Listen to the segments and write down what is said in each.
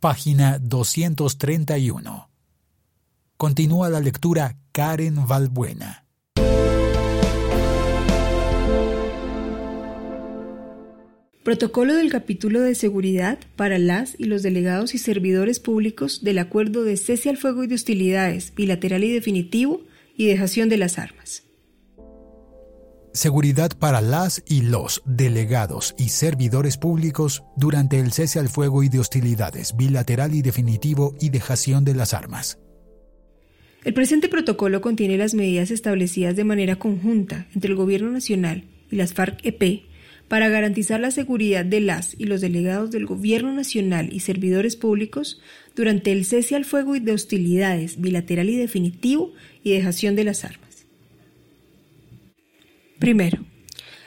página 231. Continúa la lectura Karen Valbuena. Protocolo del capítulo de seguridad para las y los delegados y servidores públicos del acuerdo de cese al fuego y de hostilidades bilateral y definitivo y dejación de las armas. Seguridad para las y los delegados y servidores públicos durante el cese al fuego y de hostilidades bilateral y definitivo y dejación de las armas. El presente protocolo contiene las medidas establecidas de manera conjunta entre el Gobierno Nacional y las FARC-EP para garantizar la seguridad de las y los delegados del Gobierno Nacional y servidores públicos durante el cese al fuego y de hostilidades bilateral y definitivo y dejación de las armas. Primero,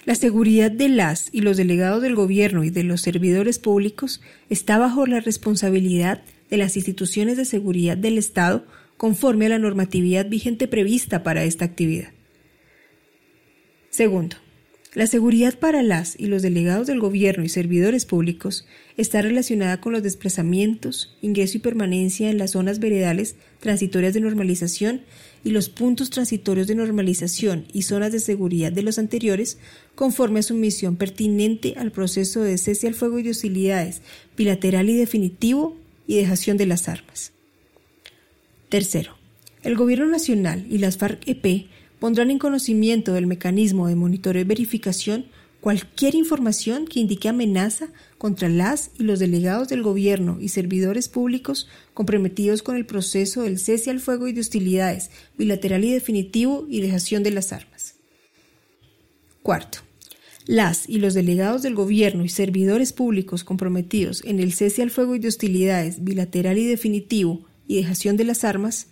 la seguridad de las y los delegados del Gobierno y de los servidores públicos está bajo la responsabilidad de las instituciones de seguridad del Estado conforme a la normatividad vigente prevista para esta actividad. Segundo, la seguridad para las y los delegados del gobierno y servidores públicos está relacionada con los desplazamientos, ingreso y permanencia en las zonas veredales transitorias de normalización y los puntos transitorios de normalización y zonas de seguridad de los anteriores, conforme a su misión pertinente al proceso de cese al fuego y de hostilidades bilateral y definitivo y dejación de las armas. Tercero, el Gobierno Nacional y las FARC-EP pondrán en conocimiento del mecanismo de monitoreo y verificación cualquier información que indique amenaza contra las y los delegados del gobierno y servidores públicos comprometidos con el proceso del cese al fuego y de hostilidades bilateral y definitivo y dejación de las armas. Cuarto. Las y los delegados del gobierno y servidores públicos comprometidos en el cese al fuego y de hostilidades bilateral y definitivo y dejación de las armas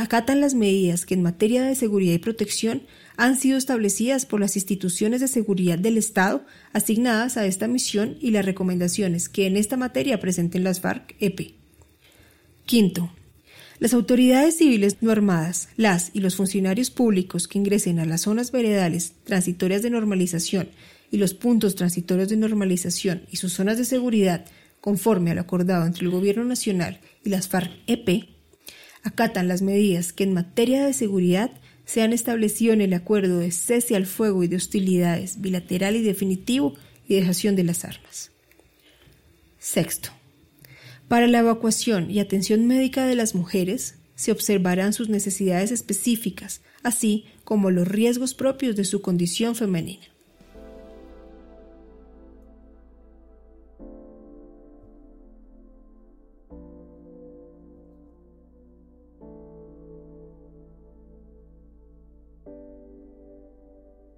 acatan las medidas que en materia de seguridad y protección han sido establecidas por las instituciones de seguridad del Estado asignadas a esta misión y las recomendaciones que en esta materia presenten las FARC-EP. Quinto, las autoridades civiles no armadas, las y los funcionarios públicos que ingresen a las zonas veredales transitorias de normalización y los puntos transitorios de normalización y sus zonas de seguridad conforme a lo acordado entre el Gobierno Nacional y las FARC-EP acatan las medidas que en materia de seguridad se han establecido en el acuerdo de cese al fuego y de hostilidades bilateral y definitivo y dejación de las armas. Sexto. Para la evacuación y atención médica de las mujeres se observarán sus necesidades específicas, así como los riesgos propios de su condición femenina.